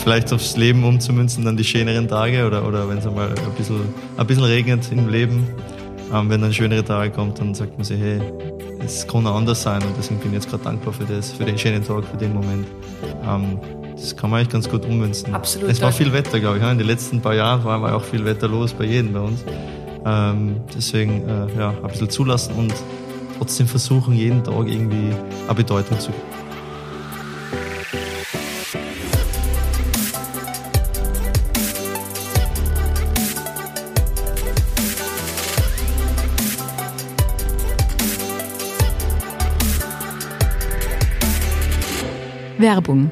vielleicht aufs Leben umzumünzen, dann die schöneren Tage oder, oder wenn es einmal ein bisschen, ein bisschen regnet im Leben, ähm, wenn dann schönere Tage kommt, dann sagt man sich, hey, es kann auch anders sein und deswegen bin ich jetzt gerade dankbar für das, für den schönen Tag, für den Moment. Ähm, das kann man eigentlich ganz gut ummünzen. Absolut. Es war viel Wetter, glaube ich. In den letzten paar Jahren war auch viel Wetter los bei jedem bei uns. Ähm, deswegen äh, ja, ein bisschen zulassen und trotzdem versuchen, jeden Tag irgendwie eine Bedeutung zu geben. Werbung.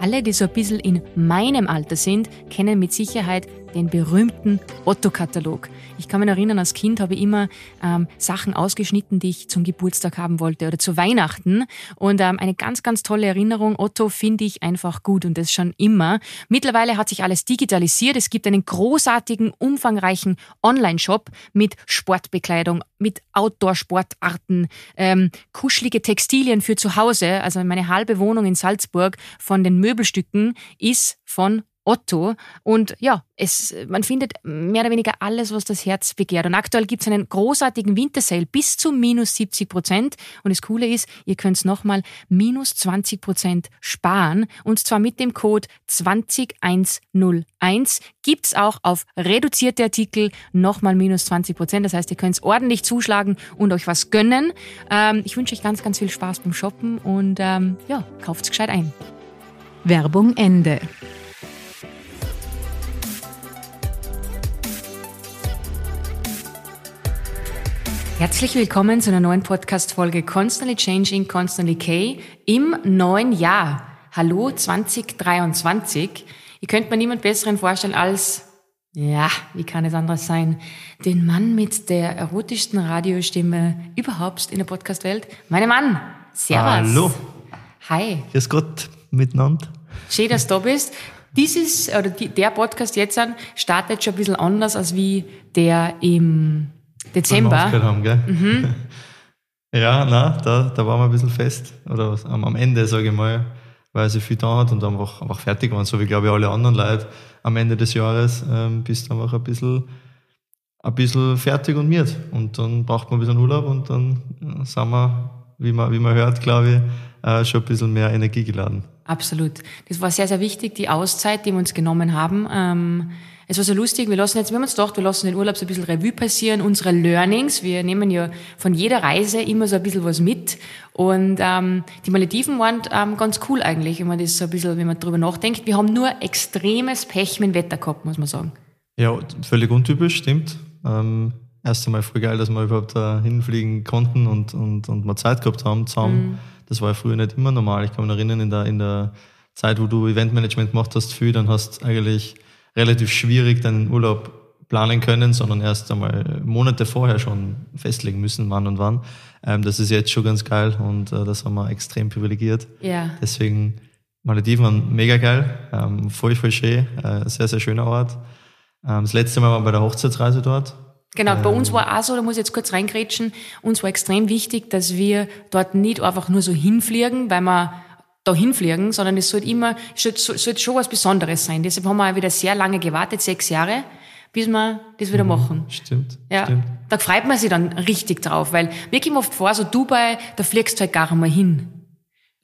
Alle, die so ein bisschen in meinem Alter sind, kennen mit Sicherheit den berühmten Otto-Katalog. Ich kann mich erinnern, als Kind habe ich immer ähm, Sachen ausgeschnitten, die ich zum Geburtstag haben wollte oder zu Weihnachten. Und ähm, eine ganz, ganz tolle Erinnerung. Otto finde ich einfach gut und das schon immer. Mittlerweile hat sich alles digitalisiert. Es gibt einen großartigen, umfangreichen Online-Shop mit Sportbekleidung, mit Outdoor-Sportarten, ähm, kuschelige Textilien für zu Hause. Also meine halbe Wohnung in Salzburg von den Möbelstücken ist von Otto. Und ja, es, man findet mehr oder weniger alles, was das Herz begehrt. Und aktuell gibt es einen großartigen Wintersale bis zu minus 70 Prozent. Und das Coole ist, ihr könnt nochmal minus 20 Prozent sparen. Und zwar mit dem Code 20101 gibt es auch auf reduzierte Artikel nochmal minus 20 Prozent. Das heißt, ihr könnt ordentlich zuschlagen und euch was gönnen. Ähm, ich wünsche euch ganz, ganz viel Spaß beim Shoppen und ähm, ja, kauft's gescheit ein. Werbung Ende. Herzlich willkommen zu einer neuen Podcast-Folge Constantly Changing, Constantly K im neuen Jahr. Hallo 2023. Ihr könnt mir niemand besseren vorstellen als, ja, wie kann es anders sein, den Mann mit der erotischsten Radiostimme überhaupt in der Podcast-Welt. Meine Mann, Servus. Hallo. Hi. Grüß Gott miteinander. Schön, dass du da bist. Dieses, oder die, der Podcast jetzt an, startet schon ein bisschen anders als wie der im Dezember. Haben, gell? Mhm. Ja, na, da, da waren wir ein bisschen fest. Oder am, am Ende, sage ich mal, weil sie viel da hat und einfach, einfach fertig waren, so wie glaube ich alle anderen Leute am Ende des Jahres, ähm, bist du einfach ein bisschen, ein bisschen fertig und miert. Und dann braucht man ein bisschen Urlaub und dann sind wir, wie man, wie man hört, glaube ich, äh, schon ein bisschen mehr Energie geladen. Absolut. Das war sehr, sehr wichtig, die Auszeit, die wir uns genommen haben. Ähm, es war so lustig, wir lassen jetzt, wir haben uns gedacht, wir lassen den Urlaub so ein bisschen Revue passieren, unsere Learnings. Wir nehmen ja von jeder Reise immer so ein bisschen was mit. Und ähm, die Malediven waren ähm, ganz cool eigentlich, wenn man das so ein bisschen, wenn man drüber nachdenkt. Wir haben nur extremes Pech mit dem Wetter gehabt, muss man sagen. Ja, völlig untypisch, stimmt. Ähm, erst einmal voll geil, dass wir überhaupt da hinfliegen konnten und, und, und mal Zeit gehabt haben zusammen. Mhm. Das war ja früher nicht immer normal. Ich kann mich erinnern, in der, in der Zeit, wo du Eventmanagement gemacht hast, viel, dann hast eigentlich relativ schwierig deinen Urlaub planen können, sondern erst einmal Monate vorher schon festlegen müssen, wann und wann. Ähm, das ist jetzt schon ganz geil und äh, das haben wir extrem privilegiert. Ja. Deswegen Malediven waren mega geil, ähm, voll, voll schön, äh, sehr, sehr schöner Ort. Ähm, das letzte Mal waren wir bei der Hochzeitsreise dort. Genau, bei uns war auch so, da muss ich jetzt kurz reingrätschen, uns war extrem wichtig, dass wir dort nicht einfach nur so hinfliegen, weil wir dahin fliegen, sondern es sollte immer, es sollte, sollte schon was Besonderes sein. Deshalb haben wir auch wieder sehr lange gewartet, sechs Jahre, bis wir das wieder mhm, machen. Stimmt. Ja. Stimmt. Da freut man sich dann richtig drauf, weil wir kommen oft vor, so Dubai, da fliegst du halt gar einmal hin.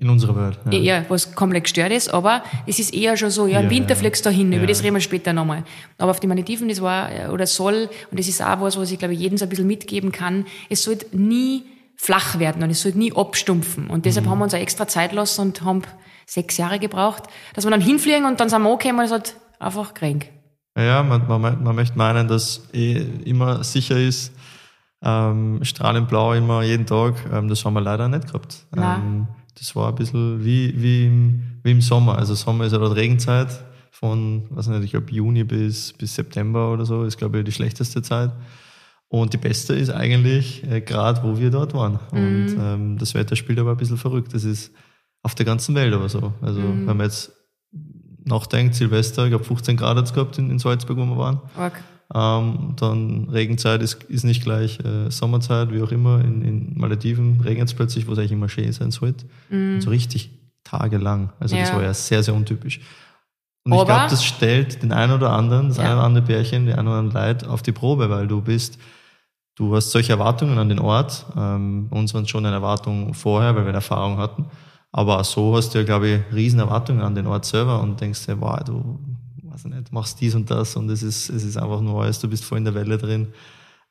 In unserer Welt. Ja. ja, was komplett gestört ist, aber es ist eher schon so, ja, im ja, Winter ja. fliegst du da hin, über das reden wir später nochmal. Aber auf die Malediven, das war, oder soll, und das ist auch was, was ich glaube, jedem so ein bisschen mitgeben kann, es sollte nie flach werden und es sollte nie abstumpfen. Und deshalb mhm. haben wir uns auch extra Zeit lassen und haben sechs Jahre gebraucht, dass wir dann hinfliegen und dann sind wir okay und es hat einfach krank. Ja, man, man, man möchte meinen, dass eh immer sicher ist, ähm, strahlend blau immer jeden Tag. Ähm, das haben wir leider nicht gehabt. Ähm, das war ein bisschen wie, wie, im, wie im Sommer. Also Sommer ist ja dort Regenzeit von, was nicht, ich glaube Juni bis, bis September oder so, ist glaube ich die schlechteste Zeit. Und die beste ist eigentlich äh, gerade, wo wir dort waren. Mhm. Und ähm, das Wetter spielt aber ein bisschen verrückt. Das ist auf der ganzen Welt aber so. Also mhm. wenn man jetzt nachdenkt, Silvester, ich glaube 15 Grad hat es gehabt in, in, Salzburg, wo wir waren. Okay. Ähm, dann Regenzeit ist, ist nicht gleich äh, Sommerzeit, wie auch immer. In, in Malediven regnet es plötzlich, wo es eigentlich immer schön sein sollte. Mhm. So richtig tagelang. Also ja. das war ja sehr, sehr untypisch. Und ich glaube, das stellt den einen oder anderen, das ja. eine oder andere Pärchen, die ein oder andere Leid auf die Probe, weil du bist, du hast solche Erwartungen an den Ort. Ähm, uns waren schon eine Erwartung vorher, weil wir eine Erfahrung hatten. Aber so hast du ja, glaube ich, riesen Erwartungen an den Ort selber und denkst dir, wow, du weiß ich nicht, machst dies und das und es ist, es ist einfach nur alles, du bist voll in der Welle drin.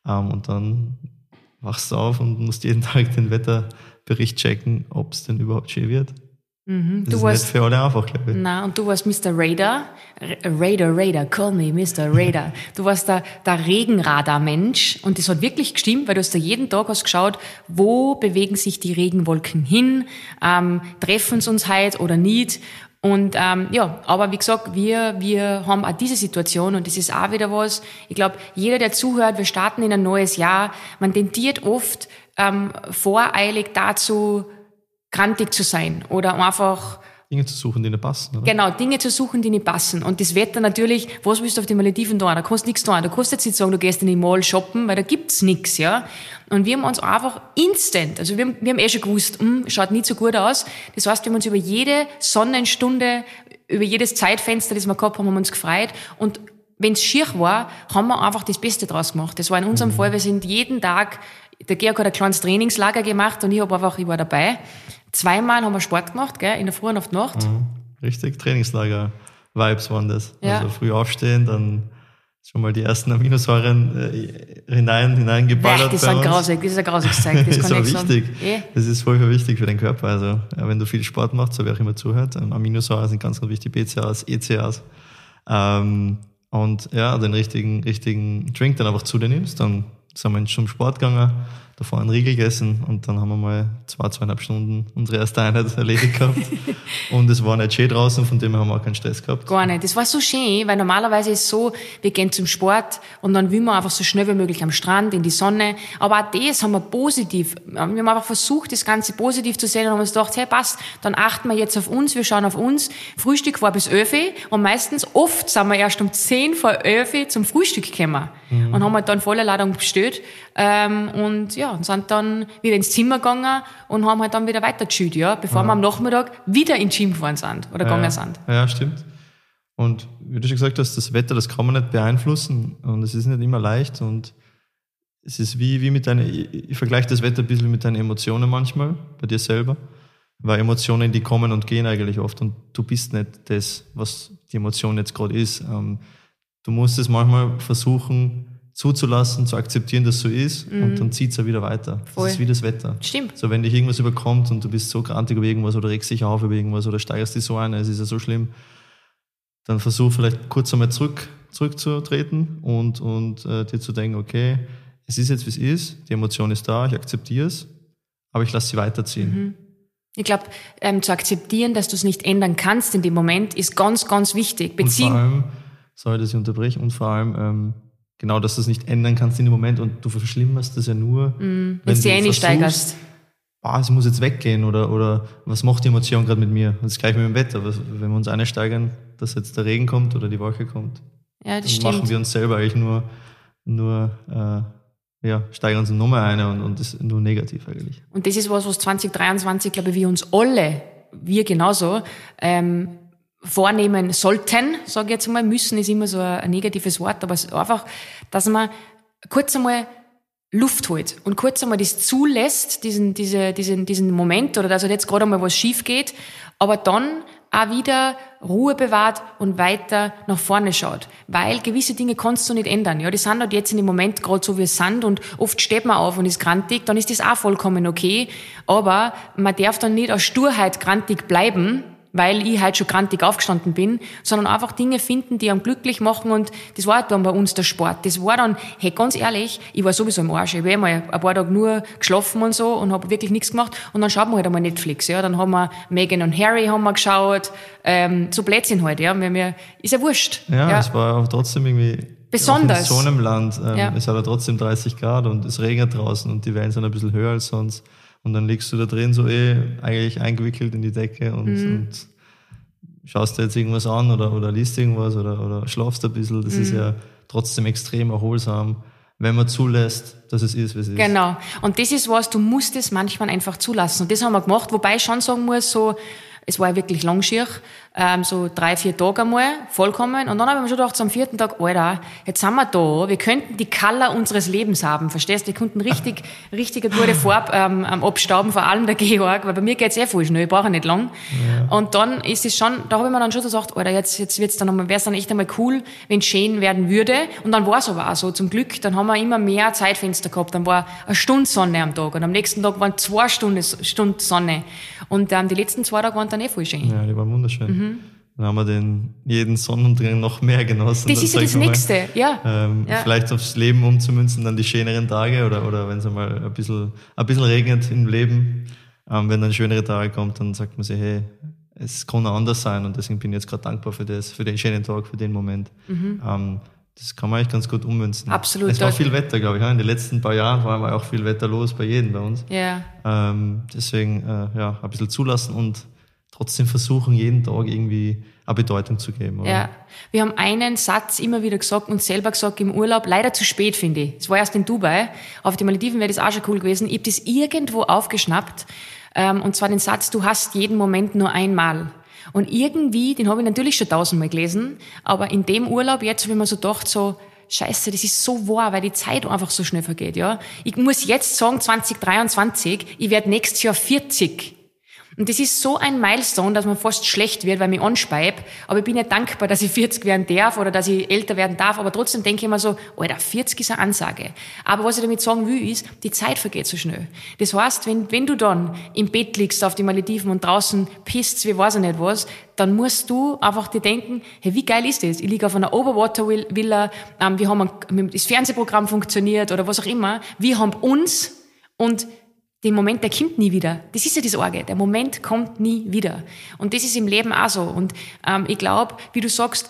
Ähm, und dann wachst du auf und musst jeden Tag den Wetterbericht checken, ob es denn überhaupt schön wird. Mhm. Das du ist warst, nicht für alle einfach, glaube ich. Nein, und du warst Mr. Radar. Radar, Radar, call me Mr. Radar. Du warst der, der Regenradar-Mensch und das hat wirklich gestimmt, weil du hast da jeden Tag hast geschaut, wo bewegen sich die Regenwolken hin, ähm, treffen sie uns heute oder nicht. Und ähm, ja, aber wie gesagt, wir, wir haben auch diese Situation und das ist auch wieder was. Ich glaube, jeder, der zuhört, wir starten in ein neues Jahr, man tendiert oft ähm, voreilig dazu, grantig zu sein oder einfach Dinge zu suchen, die nicht passen. Oder? Genau, Dinge zu suchen, die nicht passen. Und das Wetter natürlich, was willst du auf den Malediven tun? Da kannst du nichts tun. Da kannst du jetzt nicht sagen, du gehst in die Mall shoppen, weil da gibt's nichts, ja. Und wir haben uns einfach instant, also wir haben, wir haben eh schon gewusst, hm, schaut nicht so gut aus. Das heißt, wir haben uns über jede Sonnenstunde, über jedes Zeitfenster, das wir gehabt haben, haben wir uns gefreut. Und wenn es schier war, haben wir einfach das Beste draus gemacht. Das war in unserem mhm. Fall, wir sind jeden Tag, der Georg hat ein kleines Trainingslager gemacht und ich habe einfach, ich war dabei. Zweimal haben wir Sport gemacht, gell, in der Früh und auf die Nacht. Mhm. Richtig, Trainingslager-Vibes waren das. Ja. Also früh aufstehen, dann schon mal die ersten Aminosäuren äh, hinein, hineingeballert. das, ist ein grausig, das ist ein grausiges Zeug. Das, ist so wichtig. Yeah. Das ist voll, voll wichtig für den Körper. Also, wenn du viel Sport machst, so wer auch immer zuhört, ähm, Aminosäuren sind ganz, ganz wichtig, BCAAs, ECAs. Ähm, und ja, den richtigen, richtigen Drink dann einfach zu dir nimmst, dann sind wir zum Sport gegangen, davor einen Riegel gegessen und dann haben wir mal zwei, zweieinhalb Stunden unsere erste Einheit erledigt gehabt. und es war nicht schön draußen, von dem haben wir auch keinen Stress gehabt. Gar nicht. Das war so schön, weil normalerweise ist es so, wir gehen zum Sport und dann will man einfach so schnell wie möglich am Strand, in die Sonne. Aber auch das haben wir positiv. Wir haben einfach versucht, das Ganze positiv zu sehen und haben uns gedacht, hey, passt, dann achten wir jetzt auf uns, wir schauen auf uns. Frühstück war bis 11 und meistens, oft sind wir erst um 10 vor 11 zum Frühstück gekommen mhm. und haben halt dann voller Ladung bestellt ähm, und ja, und sind dann wieder ins Zimmer gegangen und haben halt dann wieder weiter gechillt, ja, bevor ja. wir am Nachmittag wieder in Gym gefahren sind oder ja, gegangen sind. Ja, stimmt. Und wie du schon gesagt hast, das Wetter, das kann man nicht beeinflussen und es ist nicht immer leicht und es ist wie, wie mit deinen, ich, ich vergleiche das Wetter ein bisschen mit deinen Emotionen manchmal, bei dir selber, weil Emotionen, die kommen und gehen eigentlich oft und du bist nicht das, was die Emotion jetzt gerade ist. Ähm, du musst es manchmal versuchen, zuzulassen, zu akzeptieren, dass so ist mhm. und dann zieht es ja wieder weiter. Voll. Das ist wie das Wetter. Stimmt. So, wenn dich irgendwas überkommt und du bist so grantig über irgendwas oder regst dich auf über irgendwas oder steigerst dich so ein, es ist ja so schlimm, dann versuch vielleicht kurz einmal zurück, zurückzutreten und, und äh, dir zu denken, okay, es ist jetzt, wie es ist, die Emotion ist da, ich akzeptiere es, aber ich lasse sie weiterziehen. Mhm. Ich glaube, ähm, zu akzeptieren, dass du es nicht ändern kannst in dem Moment, ist ganz, ganz wichtig. Beziehung und vor allem, sorry, dass ich unterbreche, und vor allem, ähm, genau, dass du es nicht ändern kannst in dem Moment und du verschlimmerst das ja nur, mm, wenn du eh steigerst. Ah, sie muss jetzt weggehen oder, oder was macht die Emotion gerade mit mir? Das ist gleich mit dem Wetter. Wenn wir uns einsteigern, dass jetzt der Regen kommt oder die Wolke kommt, ja, das dann stimmt. machen wir uns selber eigentlich nur, nur äh, ja, steigern uns Nummer ein und, und ist nur negativ eigentlich. Und das ist was, was 2023, glaube ich, wir uns alle, wir genauso, ähm, vornehmen sollten, sage ich jetzt einmal, müssen ist immer so ein, negatives Wort, aber einfach, dass man kurz einmal Luft holt und kurz einmal das zulässt, diesen, diese, diesen, diesen Moment oder dass halt jetzt gerade einmal was schief geht, aber dann auch wieder Ruhe bewahrt und weiter nach vorne schaut. Weil gewisse Dinge kannst du nicht ändern. Ja, die sind halt jetzt in dem Moment gerade so, wie es sind und oft steht man auf und ist grantig, dann ist das auch vollkommen okay. Aber man darf dann nicht aus Sturheit grantig bleiben, weil ich halt schon grantig aufgestanden bin, sondern einfach Dinge finden, die einem glücklich machen und das war dann bei uns der Sport. Das war dann, hey, ganz ehrlich, ich war sowieso im Arsch. Ich habe mal ein paar Tage nur geschlafen und so und habe wirklich nichts gemacht und dann schaut man halt einmal Netflix, ja, dann haben wir Megan und Harry haben wir geschaut, ähm, so Plätzchen halt, ja, weil mir, ist ja wurscht. Ja, ja. es war auch trotzdem irgendwie Besonders. in so einem Land, ähm, ja. es hat ja trotzdem 30 Grad und es regnet draußen und die Wellen sind ein bisschen höher als sonst. Und dann liegst du da drin so eh eigentlich eingewickelt in die Decke und, mhm. und schaust dir jetzt irgendwas an oder, oder liest irgendwas oder, oder schlafst ein bisschen. Das mhm. ist ja trotzdem extrem erholsam, wenn man zulässt, dass es ist, wie es ist. Genau. Und das ist was, du musst es manchmal einfach zulassen. Und das haben wir gemacht, wobei ich schon sagen muss, so, es war ja wirklich langschier, ähm, so drei, vier Tage einmal, vollkommen. Und dann habe ich mir schon gedacht, so am vierten Tag, Alter, jetzt sind wir da, wir könnten die Color unseres Lebens haben, verstehst du? Wir könnten richtig, richtig eine gute Farbe ähm, abstauben, vor allem der Georg, weil bei mir geht's eh voll schnell, ich brauche nicht lang. Ja. Und dann ist es schon, da habe ich mir dann schon gesagt, Alter, jetzt, jetzt wird's dann nochmal, wäre es dann echt einmal cool, wenn es schön werden würde. Und dann war es aber auch so, zum Glück, dann haben wir immer mehr Zeitfenster gehabt, dann war eine Stunde Sonne am Tag und am nächsten Tag waren zwei Stunden, Stunden Sonne. Und ähm, die letzten zwei Tage waren dann eh voll schön. Ja, die waren wunderschön. Mhm. Dann haben wir den jeden Sonnenuntergang noch mehr genossen. Das ist ja das Nächste, ja. Ähm, ja. Vielleicht aufs Leben umzumünzen, dann die schöneren Tage oder, oder wenn es einmal ein bisschen, ein bisschen regnet im Leben, ähm, wenn dann schönere Tage kommt, dann sagt man sich, hey, es kann anders sein und deswegen bin ich jetzt gerade dankbar für das, für den schönen Tag, für den Moment. Mhm. Ähm, das kann man eigentlich ganz gut ummünzen. Absolut. Es war viel Wetter, glaube ich. In den letzten paar Jahren war auch viel Wetter los bei jedem bei uns. Ja. Ähm, deswegen äh, ja, ein bisschen zulassen und trotzdem versuchen, jeden Tag irgendwie eine Bedeutung zu geben. Oder? Ja, wir haben einen Satz immer wieder gesagt und selber gesagt im Urlaub, leider zu spät, finde ich. Es war erst in Dubai. Auf den Malediven wäre das auch schon cool gewesen. Ich habe das irgendwo aufgeschnappt. Ähm, und zwar den Satz, du hast jeden Moment nur einmal. Und irgendwie, den habe ich natürlich schon tausendmal gelesen, aber in dem Urlaub jetzt habe ich mir so gedacht, so, Scheiße, das ist so wahr, weil die Zeit einfach so schnell vergeht, ja. Ich muss jetzt sagen, 2023, ich werde nächstes Jahr 40. Und das ist so ein Milestone, dass man fast schlecht wird, weil ich mich anspeibe. Aber ich bin ja dankbar, dass ich 40 werden darf oder dass ich älter werden darf. Aber trotzdem denke ich immer so, Alter, 40 ist eine Ansage. Aber was ich damit sagen will, ist, die Zeit vergeht so schnell. Das heißt, wenn, wenn du dann im Bett liegst auf die Malediven und draußen pisst, wie weiß ich nicht was, dann musst du einfach dir denken, hey, wie geil ist das? Ich liege auf einer Overwater-Villa, ähm, wir haben ein, das Fernsehprogramm funktioniert oder was auch immer. Wir haben uns und den Moment, der kommt nie wieder. Das ist ja die Sorge. Der Moment kommt nie wieder. Und das ist im Leben auch so. Und ähm, ich glaube, wie du sagst,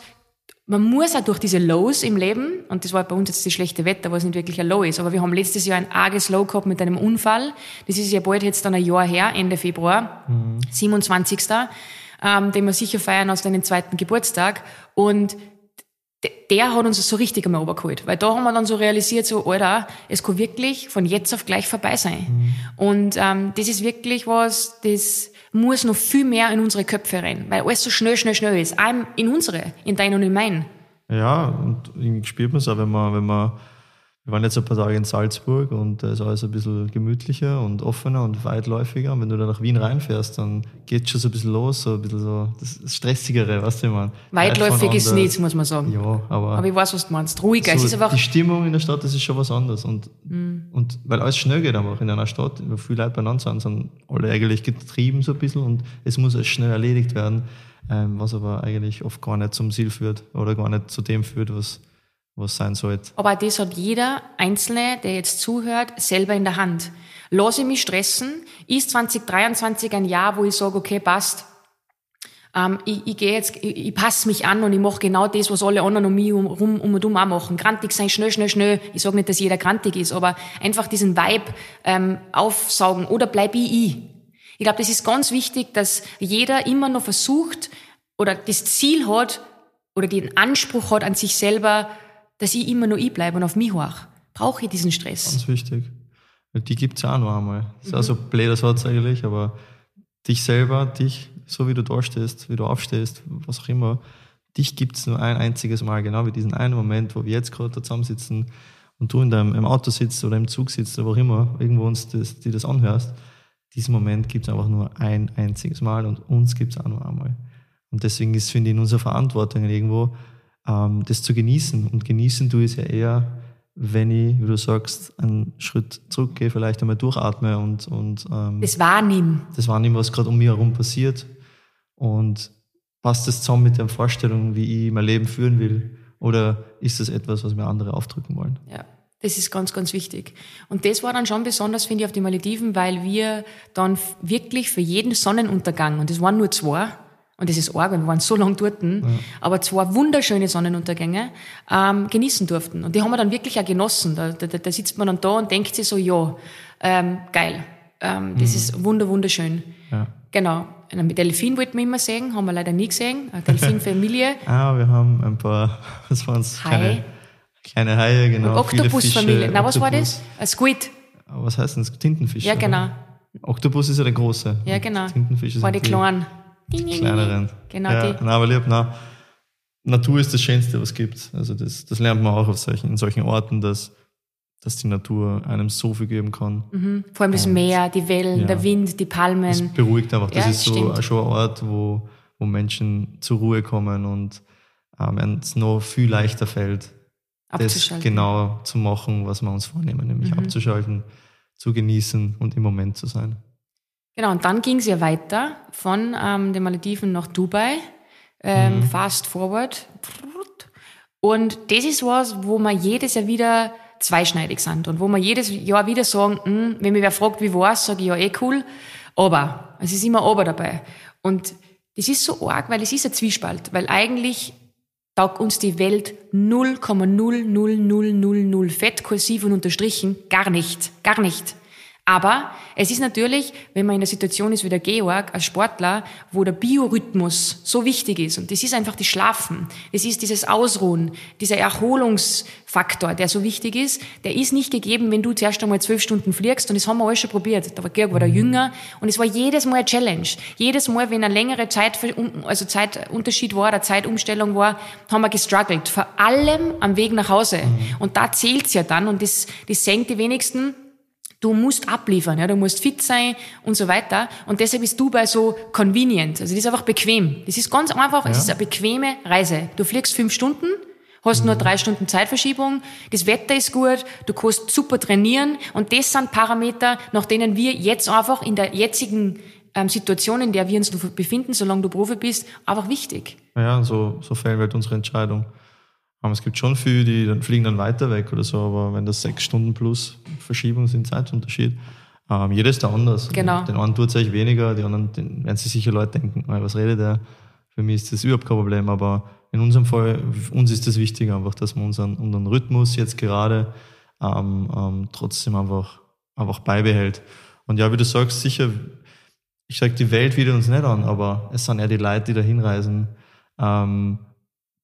man muss auch durch diese Lows im Leben, und das war bei uns jetzt das schlechte Wetter, was nicht wirklich ein Low ist, aber wir haben letztes Jahr ein arges Low gehabt mit einem Unfall. Das ist ja bald jetzt dann ein Jahr her, Ende Februar, mhm. 27. Ähm, den wir sicher feiern aus deinem zweiten Geburtstag. Und der hat uns so richtig einmal übergeholt. Weil da haben wir dann so realisiert, so, Alter, es kann wirklich von jetzt auf gleich vorbei sein. Mhm. Und ähm, das ist wirklich was, das muss noch viel mehr in unsere Köpfe rein. Weil alles so schnell, schnell, schnell ist. Auch in unsere, in dein und in mein. Ja, und irgendwie spürt man es auch, wenn man, wenn man wir waren jetzt ein paar Tage in Salzburg und da ist alles ein bisschen gemütlicher und offener und weitläufiger. Und wenn du dann nach Wien reinfährst, dann geht schon so ein bisschen los, so ein bisschen so das Stressigere, weißt du, man. Weitläufig ist nichts, muss man sagen. Ja, aber. Aber ich weiß, was du meinst. Ruhiger. So es ist einfach die Stimmung in der Stadt, das ist schon was anderes. Und, mhm. und weil alles schnell geht einfach in einer Stadt, wo viele Leute beieinander sind, sind alle eigentlich getrieben so ein bisschen und es muss alles schnell erledigt werden, ähm, was aber eigentlich oft gar nicht zum Ziel führt oder gar nicht zu dem führt, was was sein sollte. Aber das hat jeder Einzelne, der jetzt zuhört, selber in der Hand. Lass ich mich stressen? Ist 2023 ein Jahr, wo ich sage, okay, passt, ähm, ich, ich gehe jetzt, ich, ich passe mich an und ich mache genau das, was alle anderen um mich um, um, und um auch machen. Grantig sein, schnell, schnell, schnell. Ich sage nicht, dass jeder grantig ist, aber einfach diesen Vibe ähm, aufsaugen oder bleib ich ich. Ich glaube, das ist ganz wichtig, dass jeder immer noch versucht oder das Ziel hat oder den Anspruch hat an sich selber, dass ich immer nur ich bleibe und auf mich hoch. Brauche ich diesen Stress? Ganz wichtig. Die gibt's ja auch noch einmal. Das ist mhm. auch so ein blöder Satz eigentlich, aber dich selber, dich, so wie du da stehst, wie du aufstehst, was auch immer, dich gibt's nur ein einziges Mal, genau wie diesen einen Moment, wo wir jetzt gerade da zusammensitzen und du in deinem im Auto sitzt oder im Zug sitzt oder wo auch immer, irgendwo uns das, die das anhörst. Diesen Moment gibt's einfach nur ein einziges Mal und uns gibt's auch nur einmal. Und deswegen ist, finde ich, in unserer Verantwortung irgendwo, ähm, das zu genießen. Und genießen tue ich es ja eher, wenn ich, wie du sagst, einen Schritt zurückgehe, vielleicht einmal durchatme und, und ähm, das wahrnehmen. Das wahrnehmen, was gerade um mich herum passiert. Und passt das zusammen mit der Vorstellung, wie ich mein Leben führen will? Oder ist das etwas, was mir andere aufdrücken wollen? Ja. Das ist ganz, ganz wichtig. Und das war dann schon besonders, finde ich, auf die Malediven, weil wir dann wirklich für jeden Sonnenuntergang, und es waren nur zwei, und das ist arg, wir waren so lange dort, ja. aber zwei wunderschöne Sonnenuntergänge ähm, genießen durften. Und die haben wir dann wirklich auch genossen. Da, da, da sitzt man dann da und denkt sich so, ja, ähm, geil, ähm, das mhm. ist wunder, wunderschön. Ja. Genau. Einen Delfin wollten wir immer sehen, haben wir leider nie gesehen. Eine Delfinfamilie. ah, wir haben ein paar, was waren es? Kleine, kleine Haie, genau. Oktopusfamilie. Na, was war das? Ein Squid. Was heißt denn das? Tintenfisch? Ja, genau. Oktopus ist ja der große. Ja, genau. Tintenfisch ist war die kleinen. Die kleineren. Genau ja, die. Nein, aber lieb, nein. Natur ist das Schönste, was es gibt. Also das, das lernt man auch auf solchen, in solchen Orten, dass, dass die Natur einem so viel geben kann. Mhm. Vor allem das Und, Meer, die Wellen, ja, der Wind, die Palmen. Das beruhigt einfach. Das ja, ist so stimmt. schon ein Ort, wo, wo Menschen zur Ruhe kommen und ähm, es noch viel leichter fällt, das genau zu machen, was wir uns vornehmen, nämlich mhm. abzuschalten, zu genießen und im Moment zu sein. Genau, und dann ging es ja weiter von ähm, den Malediven nach Dubai, ähm, mhm. fast forward. Und das ist was, wo wir jedes Jahr wieder zweischneidig sind und wo wir jedes Jahr wieder sagen, hm, wenn mich wer fragt, wie war's, sage ich ja eh cool, aber es ist immer aber dabei. Und das ist so arg, weil es ist ein Zwiespalt, weil eigentlich taugt uns die Welt 0,00000 fett, kursiv und unterstrichen gar nicht, gar nicht. Aber es ist natürlich, wenn man in der Situation ist wie der Georg, als Sportler, wo der Biorhythmus so wichtig ist, und das ist einfach das Schlafen, es ist dieses Ausruhen, dieser Erholungsfaktor, der so wichtig ist, der ist nicht gegeben, wenn du zuerst einmal zwölf Stunden fliegst, und das haben wir alles schon probiert. Der Georg war der Jünger, und es war jedes Mal eine Challenge. Jedes Mal, wenn eine längere Zeit, also Zeitunterschied war, oder Zeitumstellung war, haben wir gestruggelt. Vor allem am Weg nach Hause. Mhm. Und da zählt's ja dann, und das, das senkt die wenigsten, Du musst abliefern, ja, du musst fit sein und so weiter. Und deshalb ist Dubai so convenient. Also das ist einfach bequem. Das ist ganz einfach, ja. es ist eine bequeme Reise. Du fliegst fünf Stunden, hast mhm. nur drei Stunden Zeitverschiebung, das Wetter ist gut, du kannst super trainieren und das sind Parameter, nach denen wir jetzt einfach in der jetzigen ähm, Situation, in der wir uns befinden, solange du Profi bist, einfach wichtig. Ja, so, so fällt halt unsere Entscheidung. Aber es gibt schon viele, die dann fliegen dann weiter weg oder so, aber wenn das sechs Stunden plus Verschiebung sind, Zeitunterschied, ähm, jeder ist da anders. Genau. Den einen tut es eigentlich weniger, die anderen den, werden sich sicher Leute denken, was redet der? Für mich ist das überhaupt kein Problem, aber in unserem Fall, uns ist das wichtig einfach, dass man unseren, unseren Rhythmus jetzt gerade ähm, ähm, trotzdem einfach, einfach beibehält. Und ja, wie du sagst, sicher, ich sage, die Welt wieder uns nicht an, aber es sind eher die Leute, die da hinreisen. Ähm,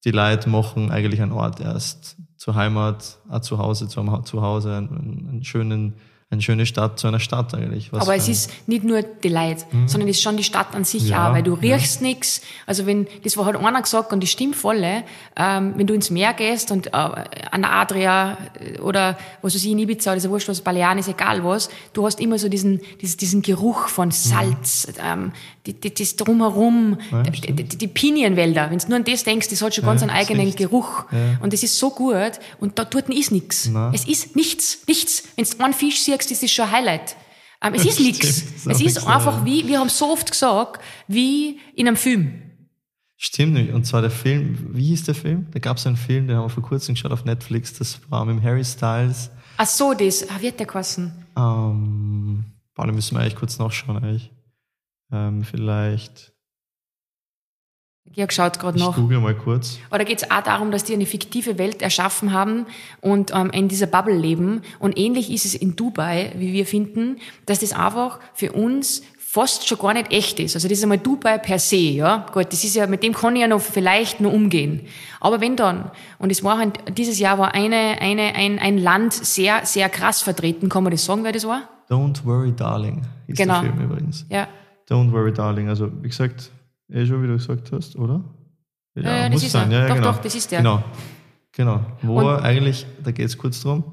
die Leute machen eigentlich einen Ort erst zur Heimat, auch zu Hause, zu Zuhause, einen, einen schönen eine schöne Stadt zu einer Stadt eigentlich. Aber es ist nicht nur die Leute, mhm. sondern es ist schon die Stadt an sich ja, auch, weil du riechst ja. nichts. Also wenn, das war halt einer gesagt und die stimmt voll, ähm, wenn du ins Meer gehst und äh, an der Adria äh, oder was weiß ich, in Ibiza oder so wurscht was, Balearen ist egal was, du hast immer so diesen, diesen, diesen Geruch von Salz, mhm. ähm, die, die, das Drumherum, ja, die, die, die Pinienwälder, wenn du nur an das denkst, das hat schon ganz einen eigenen Geruch. Und das ist so gut und da dort ist nichts. Es ist nichts, nichts. Wenn du einen Fisch siehst, das ist schon ein Highlight. Ähm, es ist nichts. Es ist einfach wie, wir haben so oft gesagt, wie in einem Film. Stimmt nicht. Und zwar der Film, wie hieß der Film? Da gab es einen Film, den haben wir vor kurzem geschaut auf Netflix, das war mit Harry Styles. Ach so, das, ah, wird der kosten? Ähm, boah, da müssen wir eigentlich kurz nachschauen, eigentlich. Ähm, vielleicht Georg schaut gerade nach. Ich google mal kurz. Oder geht es auch darum, dass die eine fiktive Welt erschaffen haben und ähm, in dieser Bubble leben? Und ähnlich ist es in Dubai, wie wir finden, dass das einfach für uns fast schon gar nicht echt ist. Also das ist einmal Dubai per se, ja. Gut, das ist ja, mit dem kann ich ja noch vielleicht noch umgehen. Aber wenn dann, und es war halt, dieses Jahr war eine, eine, ein, ein Land sehr, sehr krass vertreten, kann man das sagen, wer das war? Don't Worry Darling ist genau. der Film übrigens. Ja. Don't Worry Darling. Also, wie gesagt, Eh schon, wie du gesagt hast, oder? Ja, ja, ja muss sein. Ja, doch, genau. doch, das ist der. Genau. Genau. Wo und er eigentlich, da geht es kurz drum,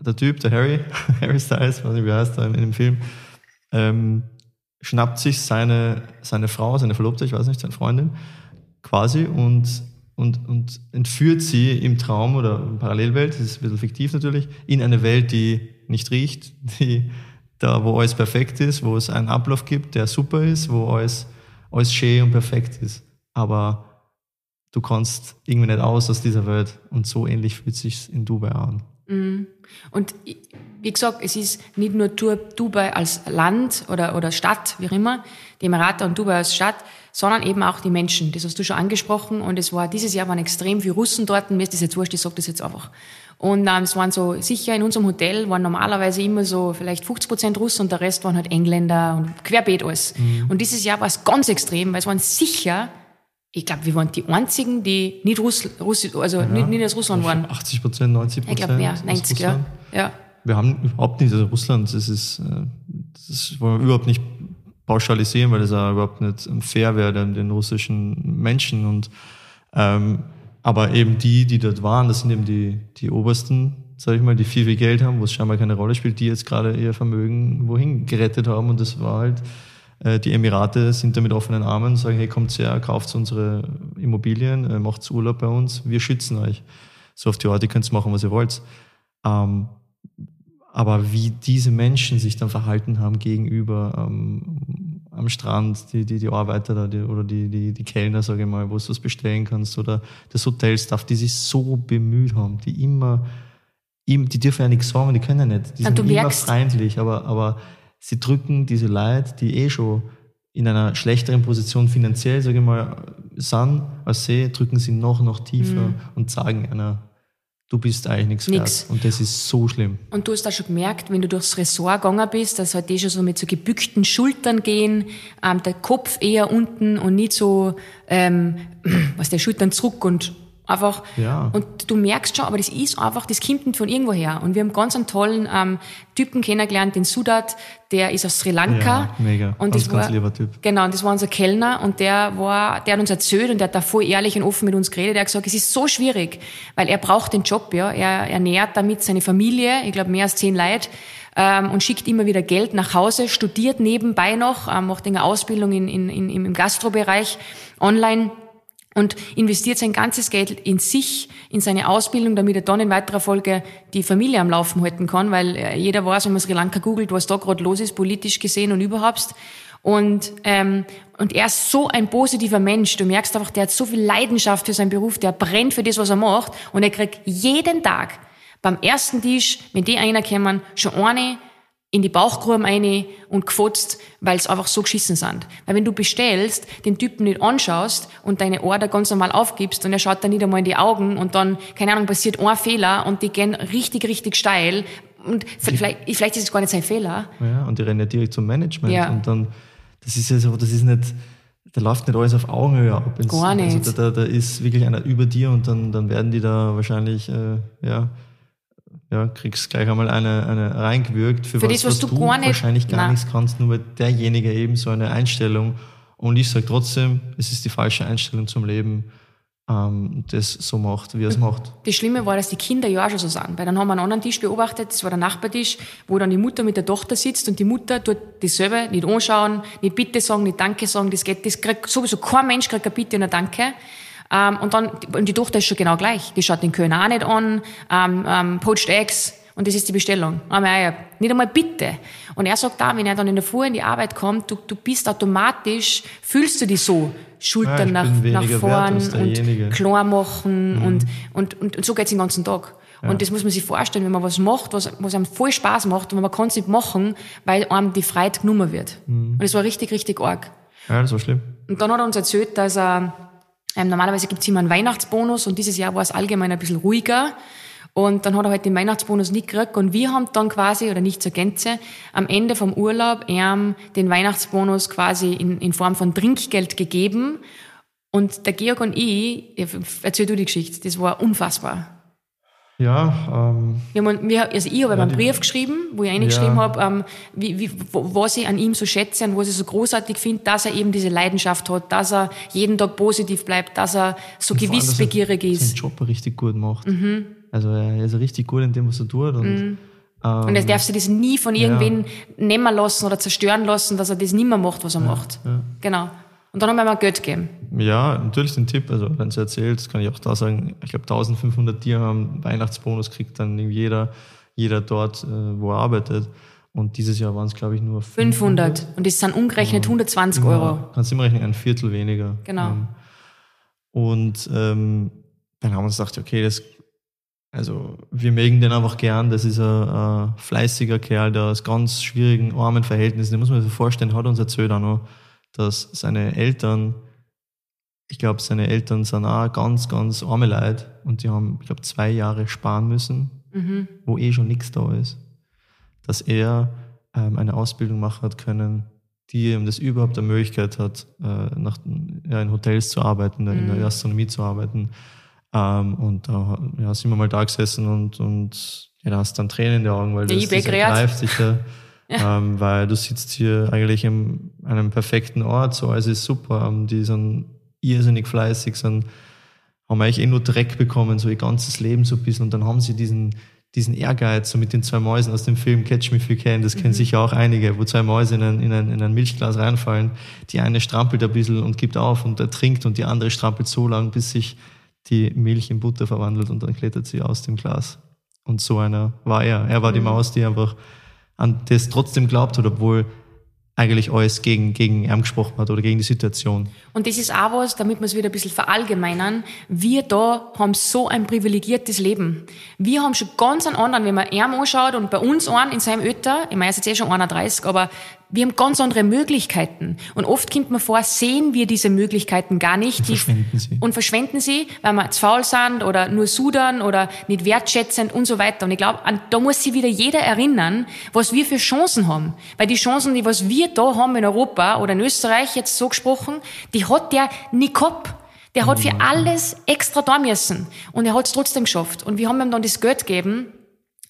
der Typ, der Harry, Harry Styles, weiß nicht, wie heißt er in dem Film, ähm, schnappt sich seine, seine Frau, seine Verlobte, ich weiß nicht, seine Freundin, quasi und, und, und entführt sie im Traum oder in Parallelwelt, das ist ein bisschen fiktiv natürlich, in eine Welt, die nicht riecht, die, da, wo alles perfekt ist, wo es einen Ablauf gibt, der super ist, wo alles alles schön und perfekt ist. Aber du kannst irgendwie nicht aus aus dieser Welt. Und so ähnlich fühlt es sich in Dubai an. Mhm. Und wie gesagt, es ist nicht nur Dubai als Land oder, oder Stadt, wie auch immer, die Emirate und Dubai als Stadt, sondern eben auch die Menschen. Das hast du schon angesprochen. Und es war, dieses Jahr waren extrem viele Russen dort. Mir ist das jetzt wurscht, ich sage das jetzt einfach. Und ähm, es waren so, sicher in unserem Hotel waren normalerweise immer so vielleicht 50 Prozent Russen und der Rest waren halt Engländer und querbeet alles. Mhm. Und dieses Jahr war es ganz extrem, weil es waren sicher, ich glaube, wir waren die einzigen, die nicht Russ, Russ also ja. nicht, nicht aus Russland waren. 80 Prozent, 90 Prozent. Ich glaube mehr, 90, ja. ja. Wir haben überhaupt nicht, also Russland, das ist, äh, das wollen wir überhaupt nicht pauschalisieren, weil das auch überhaupt nicht fair wäre den, den russischen Menschen. Und ähm, aber eben die, die dort waren, das sind eben die, die Obersten, sage ich mal, die viel, viel Geld haben, wo es scheinbar keine Rolle spielt, die jetzt gerade ihr Vermögen wohin gerettet haben. Und das war halt, äh, die Emirate sind da mit offenen Armen, sagen, hey, kommt her, kauft unsere Immobilien, äh, macht Urlaub bei uns, wir schützen euch. So auf die Art, ihr könnt machen, was ihr wollt. Ähm, aber wie diese Menschen sich dann verhalten haben gegenüber ähm, am Strand, die, die, die Arbeiter da, die, oder die, die, die Kellner, sage ich mal, wo du was bestellen kannst, oder das Hotelstaff, die sich so bemüht haben, die immer, die dürfen ja nichts sagen, die können ja nicht. Die sind immer merkst, freundlich, aber, aber sie drücken diese Leute, die eh schon in einer schlechteren Position finanziell, sage ich mal, sind als sie, drücken sie noch, noch tiefer mhm. und sagen einer, du bist eigentlich nichts Nix. Wert. Und das ist so schlimm. Und du hast da schon gemerkt, wenn du durchs Ressort gegangen bist, dass halt die schon so mit so gebückten Schultern gehen, ähm, der Kopf eher unten und nicht so, ähm, was der Schultern zurück und Einfach. Ja. Und du merkst schon, aber das ist einfach, das kommt nicht von irgendwoher. Und wir haben ganz einen tollen ähm, Typen kennengelernt, den Sudat, der ist aus Sri Lanka. Ja, mega. Und ganz, das war, ganz lieber Typ. Genau, und das war unser Kellner und der war, der hat uns erzählt und der hat da voll ehrlich und offen mit uns geredet. Er hat gesagt, es ist so schwierig, weil er braucht den Job, ja. Er ernährt damit seine Familie, ich glaube mehr als zehn Leute. Ähm, und schickt immer wieder Geld nach Hause, studiert nebenbei noch, ähm, macht eine Ausbildung in, in, in, im Gastrobereich online und investiert sein ganzes Geld in sich, in seine Ausbildung, damit er dann in weiterer Folge die Familie am Laufen halten kann, weil äh, jeder weiß, wenn man Sri Lanka googelt, was da gerade los ist, politisch gesehen und überhaupt. Und, ähm, und er ist so ein positiver Mensch. Du merkst einfach, der hat so viel Leidenschaft für seinen Beruf, der brennt für das, was er macht. Und er kriegt jeden Tag beim ersten Tisch, wenn die einer kommen, schon eine in die Bauchgrube rein und gefotzt, weil es einfach so geschissen sind. Weil wenn du bestellst, den Typen nicht anschaust und deine Order ganz normal aufgibst und er schaut dann nicht einmal in die Augen und dann, keine Ahnung, passiert ein Fehler und die gehen richtig, richtig steil und vielleicht, vielleicht ist es gar nicht sein Fehler. Ja, und die rennen ja direkt zum Management ja. und dann, das ist ja so, das ist nicht, da läuft nicht alles auf Augenhöhe ab. Gar also nicht. Also da, da, da ist wirklich einer über dir und dann, dann werden die da wahrscheinlich, äh, ja, ja, kriegst gleich einmal eine, eine reingewürgt, für, für was, das, was, was du, gar nicht, wahrscheinlich gar nein. nichts kannst, nur weil derjenige eben so eine Einstellung. Und ich sage trotzdem, es ist die falsche Einstellung zum Leben, ähm, das so macht, wie er es macht. Das Schlimme war, dass die Kinder ja auch schon so sind. Weil dann haben wir einen anderen Tisch beobachtet, das war der Nachbartisch, wo dann die Mutter mit der Tochter sitzt und die Mutter tut dasselbe, nicht anschauen, nicht Bitte sagen, nicht Danke sagen, das geht, das kriegt sowieso kein Mensch kriegt ein Bitte und ein Danke. Ähm, und dann, und die Tochter ist schon genau gleich. Die schaut den Kölner auch nicht an, ähm, ähm, poached Eggs, und das ist die Bestellung. Aber nicht einmal bitte. Und er sagt da, wenn er dann in der Früh in die Arbeit kommt, du, du bist automatisch, fühlst du dich so, Schultern ja, nach, nach vorn und klar machen mhm. und, und, und, und so geht's den ganzen Tag. Ja. Und das muss man sich vorstellen, wenn man was macht, was, was einem voll Spaß macht, und man kann es nicht machen, weil einem die Freiheit genommen wird. Mhm. Und das war richtig, richtig arg. Ja, das war schlimm. Und dann hat er uns erzählt, dass er ähm, normalerweise gibt's immer einen Weihnachtsbonus und dieses Jahr war es allgemein ein bisschen ruhiger. Und dann hat er halt den Weihnachtsbonus nicht gekriegt und wir haben dann quasi, oder nicht zur Gänze, am Ende vom Urlaub ihm den Weihnachtsbonus quasi in, in Form von Trinkgeld gegeben. Und der Georg und ich, erzähl du die Geschichte, das war unfassbar. Ja, ähm, wir haben, wir, also ich habe ja, einen Brief geschrieben, wo ich eingeschrieben ja. habe, ähm, wie, wie, was ich an ihm so schätze und was ich so großartig finde, dass er eben diese Leidenschaft hat, dass er jeden Tag positiv bleibt, dass er so gewissbegierig ist. Dass er seinen Job richtig gut macht. Mhm. Also er ist richtig gut in dem, was er tut. Und, mhm. ähm, und er darf sich das nie von irgendwen ja. nehmen lassen oder zerstören lassen, dass er das nicht mehr macht, was er ja, macht. Genau. Und dann haben wir mal Geld gegeben. Ja, natürlich den Tipp. Also, wenn sie erzählt, kann ich auch da sagen, ich glaube, 1500 Dirham Weihnachtsbonus kriegt dann jeder, jeder dort, äh, wo er arbeitet. Und dieses Jahr waren es, glaube ich, nur 500. 500. Und das sind umgerechnet 120 Euro. Ja, kannst du immer rechnen, ein Viertel weniger. Genau. Ähm, und ähm, dann haben wir uns gedacht, okay, das, also wir mögen den einfach gern. Das ist ein, ein fleißiger Kerl, der aus ganz schwierigen, armen Verhältnissen, den muss man sich vorstellen, hat uns erzählt auch noch, dass seine Eltern, ich glaube, seine Eltern sind auch ganz, ganz arme Leute und die haben, ich glaube, zwei Jahre sparen müssen, mhm. wo eh schon nichts da ist. Dass er ähm, eine Ausbildung machen hat können, die ihm das überhaupt eine Möglichkeit hat, äh, nach, ja, in Hotels zu arbeiten, mhm. in der mhm. Gastronomie zu arbeiten. Ähm, und da ja, sind wir mal da gesessen und, und ja, da hast du dann Tränen in den Augen, weil das, das ergreift sich ja Ja. Ähm, weil du sitzt hier eigentlich in einem perfekten Ort, so alles ist super. Ähm, die sind irrsinnig fleißig, sind, haben eigentlich eh nur Dreck bekommen, so ihr ganzes Leben so ein bisschen. Und dann haben sie diesen, diesen Ehrgeiz, so mit den zwei Mäusen aus dem Film Catch Me If You Can, das mhm. kennen sicher auch einige, wo zwei Mäuse in ein, in, ein, in ein Milchglas reinfallen. Die eine strampelt ein bisschen und gibt auf und ertrinkt und die andere strampelt so lang, bis sich die Milch in Butter verwandelt und dann klettert sie aus dem Glas. Und so einer war er. Er war die mhm. Maus, die einfach an das trotzdem glaubt hat, obwohl eigentlich alles gegen, gegen ihn gesprochen hat oder gegen die Situation. Und das ist auch was, damit wir es wieder ein bisschen verallgemeinern, wir da haben so ein privilegiertes Leben. Wir haben schon ganz einen anderen, wenn man ihn anschaut und bei uns einen in seinem Ötter, ich meine, er ist jetzt eh schon 31, aber wir haben ganz andere Möglichkeiten. Und oft kommt man vor, sehen wir diese Möglichkeiten gar nicht. Und verschwenden sie. Und verschwenden sie, weil wir zu faul sind oder nur sudern oder nicht wertschätzend und so weiter. Und ich glaube, da muss sich wieder jeder erinnern, was wir für Chancen haben. Weil die Chancen, die was wir da haben in Europa oder in Österreich jetzt so gesprochen, die hat der nie gehabt. Der hat für alles extra da müssen. Und er hat es trotzdem geschafft. Und wir haben ihm dann das Geld gegeben.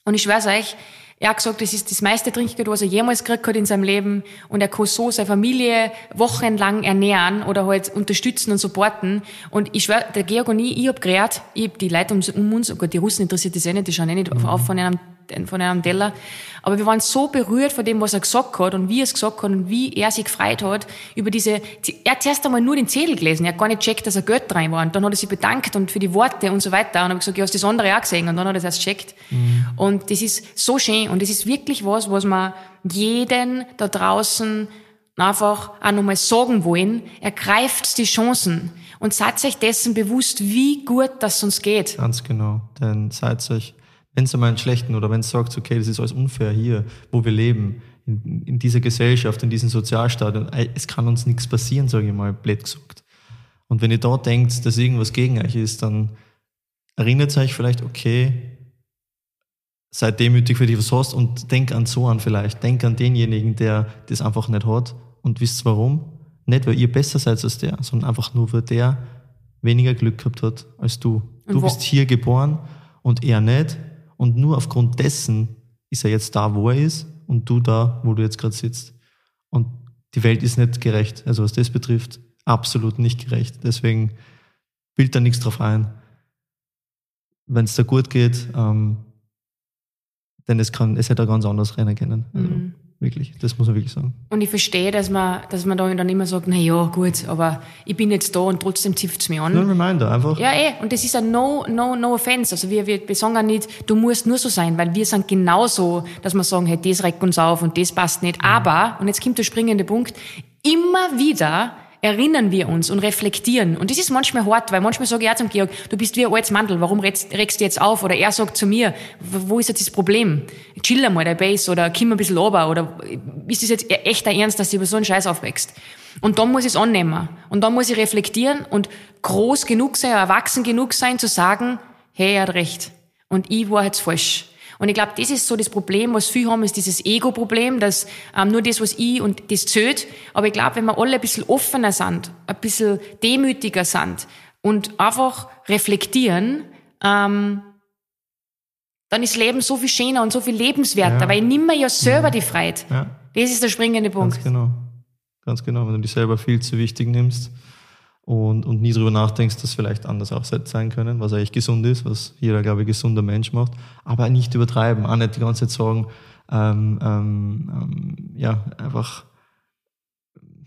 Und ich schwör's euch, er hat gesagt, das ist das meiste Trinkgeld, was er jemals gekriegt hat in seinem Leben. Und er kann so seine Familie wochenlang ernähren oder halt unterstützen und supporten. Und ich schwör, der Georg und ich, ich hab gerät, ich hab die Leute um uns, oh Gott, die Russen interessiert das eh nicht, die schauen eh nicht mhm. auf von einem von einem Teller. Aber wir waren so berührt von dem, was er gesagt hat und wie er es gesagt hat und wie er sich gefreut hat über diese, er hat zuerst einmal nur den Zettel gelesen, er hat gar nicht checkt, dass er Geld rein war und dann hat er sich bedankt und für die Worte und so weiter und habe gesagt, ja, hast das andere auch gesehen und dann hat er es erst checkt. Mhm. Und das ist so schön und das ist wirklich was, was man jeden da draußen einfach auch nochmal sagen wollen, ergreift die Chancen und seid euch dessen bewusst, wie gut das uns geht. Ganz genau, denn seid euch wenn es einmal einen schlechten oder wenn es sagt, okay, das ist alles unfair hier, wo wir leben, in, in dieser Gesellschaft, in diesem Sozialstaat, es kann uns nichts passieren, sage ich mal, blöd gesagt. Und wenn ihr da denkt, dass irgendwas gegen euch ist, dann erinnert euch vielleicht, okay, seid demütig für die, was hast und denk an so an vielleicht. Denk an denjenigen, der das einfach nicht hat und wisst warum? Nicht, weil ihr besser seid als der, sondern einfach nur, weil der weniger Glück gehabt hat als du. Und du bist hier geboren und er nicht und nur aufgrund dessen ist er jetzt da, wo er ist und du da, wo du jetzt gerade sitzt. Und die Welt ist nicht gerecht. Also was das betrifft, absolut nicht gerecht. Deswegen bildet da nichts drauf ein. Wenn es da gut geht, ähm, denn es kann, es hätte auch ganz anders rennen können. Also, mhm. Wirklich, das muss man wirklich sagen. Und ich verstehe, dass man, dass man da dann immer sagt, na ja, gut, aber ich bin jetzt da und trotzdem zipft es mich an. Nur ein Reminder, einfach. Ja, eh, und das ist ein no, no, no offense. Also wir, wir, sagen auch nicht, du musst nur so sein, weil wir sind genauso, dass wir sagen, hey, das regt uns auf und das passt nicht. Mhm. Aber, und jetzt kommt der springende Punkt, immer wieder erinnern wir uns und reflektieren. Und das ist manchmal hart, weil manchmal sage ich auch zum Georg, du bist wie ein altes Mandel, warum regst, du jetzt auf? Oder er sagt zu mir, wo ist jetzt das Problem? Chill einmal der Base oder komm ein bisschen runter oder ist das jetzt e-, echt dein Ernst, dass du über so einen Scheiß aufwächst? Und dann muss ich es annehmen. Und dann muss ich reflektieren und groß genug sein, erwachsen genug sein, zu sagen, hey, er hat recht. Und ich war jetzt falsch. Und ich glaube, das ist so das Problem, was viele haben, ist dieses Ego-Problem, dass ähm, nur das, was ich und das zählt. Aber ich glaube, wenn wir alle ein bisschen offener sind, ein bisschen demütiger sind und einfach reflektieren, ähm, dann ist Leben so viel schöner und so viel lebenswerter, ja. weil ich nehme ja selber ja. die Freiheit. Ja. Das ist der springende Punkt. Ganz genau. Ganz genau. Wenn du dich selber viel zu wichtig nimmst, und, und nie darüber nachdenkst, dass vielleicht anders auch sein können, was eigentlich gesund ist, was jeder, glaube ich, gesunder Mensch macht. Aber nicht übertreiben, auch nicht die ganze Zeit sagen, ähm, ähm, ähm, ja, einfach,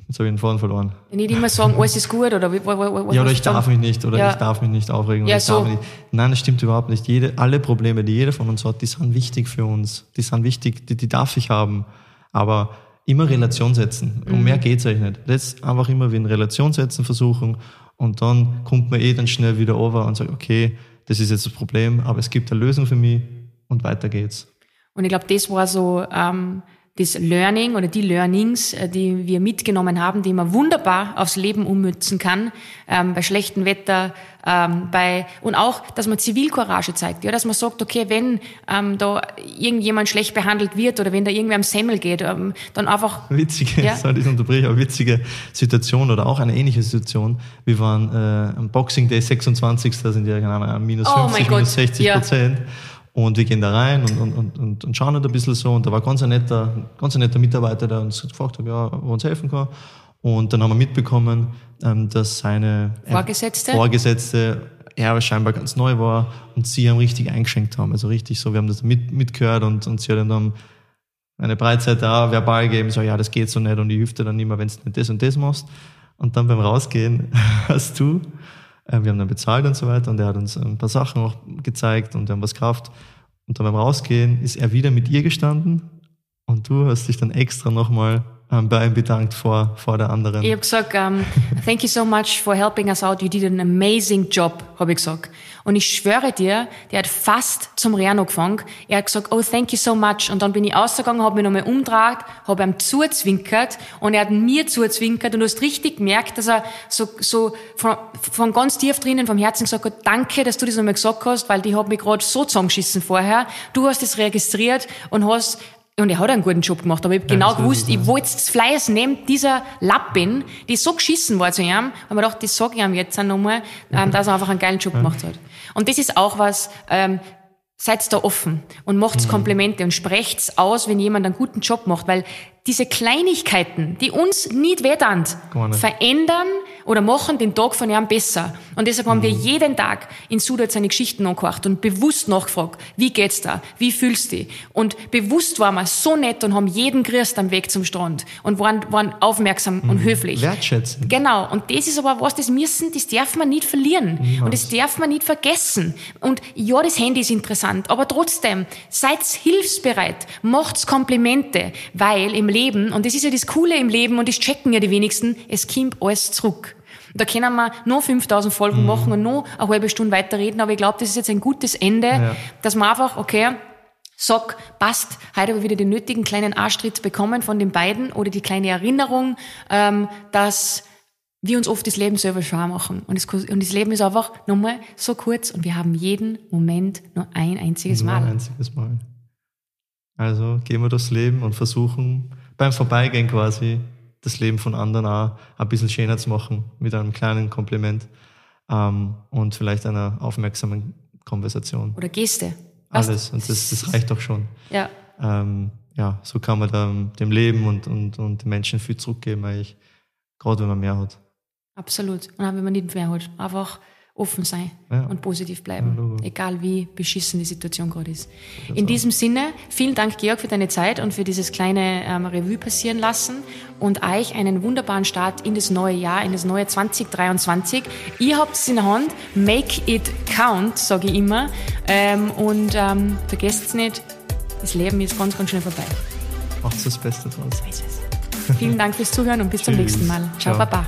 jetzt habe ich den Faden verloren. Nicht immer sagen, alles ist gut oder Ja, oder ich darf mich nicht oder ja. ich darf mich nicht aufregen. Ja, so. Nicht. Nein, das stimmt überhaupt nicht. Jede, alle Probleme, die jeder von uns hat, die sind wichtig für uns. Die sind wichtig, die, die darf ich haben. Aber immer Relation setzen. Um mhm. mehr geht's eigentlich nicht. Das einfach immer wie in Relation setzen versuchen und dann kommt man eh dann schnell wieder over und sagt, okay, das ist jetzt das Problem, aber es gibt eine Lösung für mich und weiter geht's. Und ich glaube, das war so ähm, das Learning oder die Learnings, äh, die wir mitgenommen haben, die man wunderbar aufs Leben ummützen kann, ähm, bei schlechtem Wetter, ähm, bei und auch, dass man Zivilcourage zeigt, ja, dass man sagt, okay, wenn ähm, da irgendjemand schlecht behandelt wird oder wenn da irgendwer am Semmel geht, ähm, dann einfach witzige, ja? sorry, ich unterbreche, aber witzige Situation oder auch eine ähnliche Situation. Wir waren äh, am Boxing Day 26. Da sind ja keine Ahnung, minus 50, oh minus 60 Prozent. Ja Und wir gehen da rein und, und, und, und schauen halt ein bisschen so. Und da war ganz ein netter, ganz ein netter Mitarbeiter, der uns gefragt hat, ja, ob er uns helfen kann. Und dann haben wir mitbekommen, ähm, dass seine Vorgesetzte, Vorgesetzte er scheinbar ganz neu war und sie haben richtig eingeschenkt haben. Also richtig so, wir haben das mit, mitgehört und, und sie hat dann eine Breitseite auch verbal gegeben, so, ja, das geht so nicht und ich hilft dir dann immer, wenn du nicht das und das machst. Und dann beim Rausgehen hast du, wir haben dann bezahlt und so weiter und er hat uns ein paar Sachen auch gezeigt und wir haben was gekauft. Und dann beim Rausgehen ist er wieder mit ihr gestanden und du hast dich dann extra nochmal ähm, bei ihm bedankt vor, vor der anderen. Ich habe gesagt, um, thank you so much for helping us out. You did an amazing job, habe ich gesagt. Und ich schwöre dir, der hat fast zum Rennen angefangen. Er hat gesagt, oh, thank you so much. Und dann bin ich ausgegangen, habe mich nochmal umgedreht, habe ihm zuzwinkert und er hat mir zuzwinkert und du hast richtig gemerkt, dass er so, so von, von ganz tief drinnen vom Herzen gesagt hat, danke, dass du das nochmal gesagt hast, weil die hat mich gerade so zusammengeschissen vorher. Du hast es registriert und hast und er hat einen guten Job gemacht, aber ich habe genau ja, gewusst, ich wollte das Fleiß neben dieser Lappin, die so geschissen war zu ihm, haben wir gedacht, das sage ich ihm jetzt nochmal, ähm, dass er einfach einen geilen Job gemacht hat. Und das ist auch was, ähm, seid da offen und macht's mhm. Komplimente und sprecht's aus, wenn jemand einen guten Job macht, weil diese Kleinigkeiten, die uns nicht wehtan, verändern oder machen den Tag von ihm besser. Und deshalb haben wir mhm. jeden Tag in Sudat seine Geschichten angehört und bewusst nachgefragt, wie geht's da? Wie fühlst du dich? Und bewusst waren wir so nett und haben jeden grüßt am Weg zum Strand und waren, waren aufmerksam mhm. und höflich. Wertschätzen. Genau. Und das ist aber was, das müssen, das darf man nicht verlieren. Niemals. Und das darf man nicht vergessen. Und ja, das Handy ist interessant, aber trotzdem, seid hilfsbereit, macht's Komplimente, weil im Leben, und das ist ja das Coole im Leben und das checken ja die wenigsten, es kommt alles zurück. Da können wir nur 5000 Folgen mhm. machen und nur eine halbe Stunde weiterreden, aber ich glaube, das ist jetzt ein gutes Ende, ja. dass man einfach, okay, sag, passt, heute habe ich wieder den nötigen kleinen Arschtritt bekommen von den beiden oder die kleine Erinnerung, ähm, dass wir uns oft das Leben selber schwer machen. Und das, und das Leben ist einfach nochmal so kurz und wir haben jeden Moment nur ein einziges Mal. Nur ein einziges Mal. Also gehen wir durchs Leben und versuchen beim Vorbeigehen quasi das Leben von anderen auch ein bisschen schöner zu machen mit einem kleinen Kompliment ähm, und vielleicht einer aufmerksamen Konversation. Oder Geste. Alles. Und das, das reicht doch schon. Ja. Ähm, ja, so kann man dann dem Leben und, und, und den Menschen viel zurückgeben, eigentlich, gerade wenn man mehr hat. Absolut. Und auch wenn man nicht mehr hat. Einfach offen sein ja. und positiv bleiben, ja, egal wie beschissen die Situation gerade ist. Das in diesem Sinne, vielen Dank, Georg, für deine Zeit und für dieses kleine ähm, Revue passieren lassen und euch einen wunderbaren Start in das neue Jahr, in das neue 2023. Ihr habt es in der Hand, make it count, sage ich immer, ähm, und ähm, vergesst es nicht, das Leben ist ganz, ganz schnell vorbei. Macht das Beste draus. Vielen Dank fürs Zuhören und bis zum nächsten Mal. Ciao, Ciao. Baba.